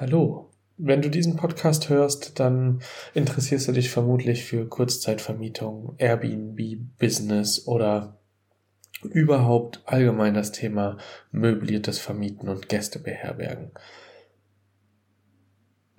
Hallo. Wenn du diesen Podcast hörst, dann interessierst du dich vermutlich für Kurzzeitvermietung, Airbnb, Business oder überhaupt allgemein das Thema möbliertes Vermieten und Gäste beherbergen.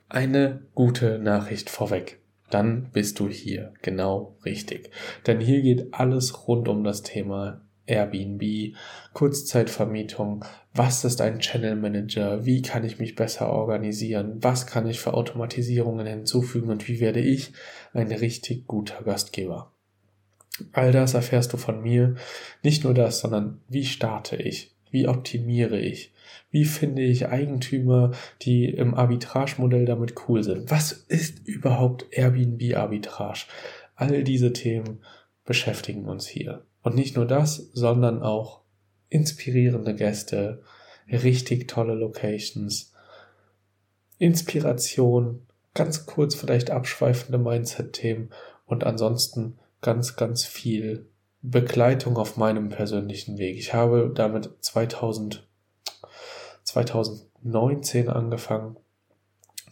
Eine gute Nachricht vorweg. Dann bist du hier genau richtig. Denn hier geht alles rund um das Thema Airbnb, Kurzzeitvermietung, was ist ein Channel Manager, wie kann ich mich besser organisieren, was kann ich für Automatisierungen hinzufügen und wie werde ich ein richtig guter Gastgeber. All das erfährst du von mir. Nicht nur das, sondern wie starte ich, wie optimiere ich, wie finde ich Eigentümer, die im Arbitrage-Modell damit cool sind. Was ist überhaupt Airbnb-Arbitrage? All diese Themen beschäftigen uns hier. Und nicht nur das, sondern auch inspirierende Gäste, richtig tolle Locations, Inspiration, ganz kurz vielleicht abschweifende Mindset-Themen und ansonsten ganz, ganz viel Begleitung auf meinem persönlichen Weg. Ich habe damit 2000, 2019 angefangen,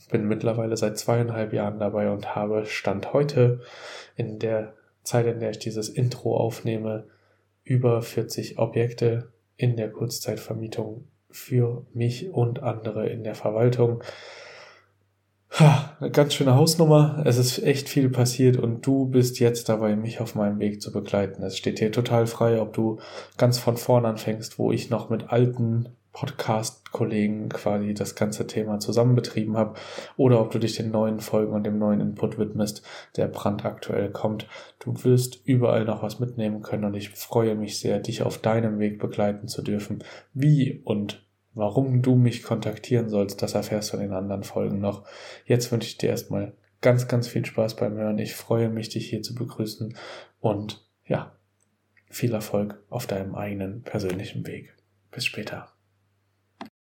bin mittlerweile seit zweieinhalb Jahren dabei und habe Stand heute in der Zeit, in der ich dieses Intro aufnehme, über 40 Objekte in der Kurzzeitvermietung für mich und andere in der Verwaltung. Eine ganz schöne Hausnummer. Es ist echt viel passiert und du bist jetzt dabei, mich auf meinem Weg zu begleiten. Es steht dir total frei, ob du ganz von vorn anfängst, wo ich noch mit alten Podcast-Kollegen quasi das ganze Thema zusammen betrieben habe oder ob du dich den neuen Folgen und dem neuen Input widmest, der brandaktuell kommt. Du wirst überall noch was mitnehmen können und ich freue mich sehr, dich auf deinem Weg begleiten zu dürfen. Wie und warum du mich kontaktieren sollst, das erfährst du in den anderen Folgen noch. Jetzt wünsche ich dir erstmal ganz, ganz viel Spaß beim Hören. Ich freue mich, dich hier zu begrüßen und ja, viel Erfolg auf deinem eigenen persönlichen Weg. Bis später.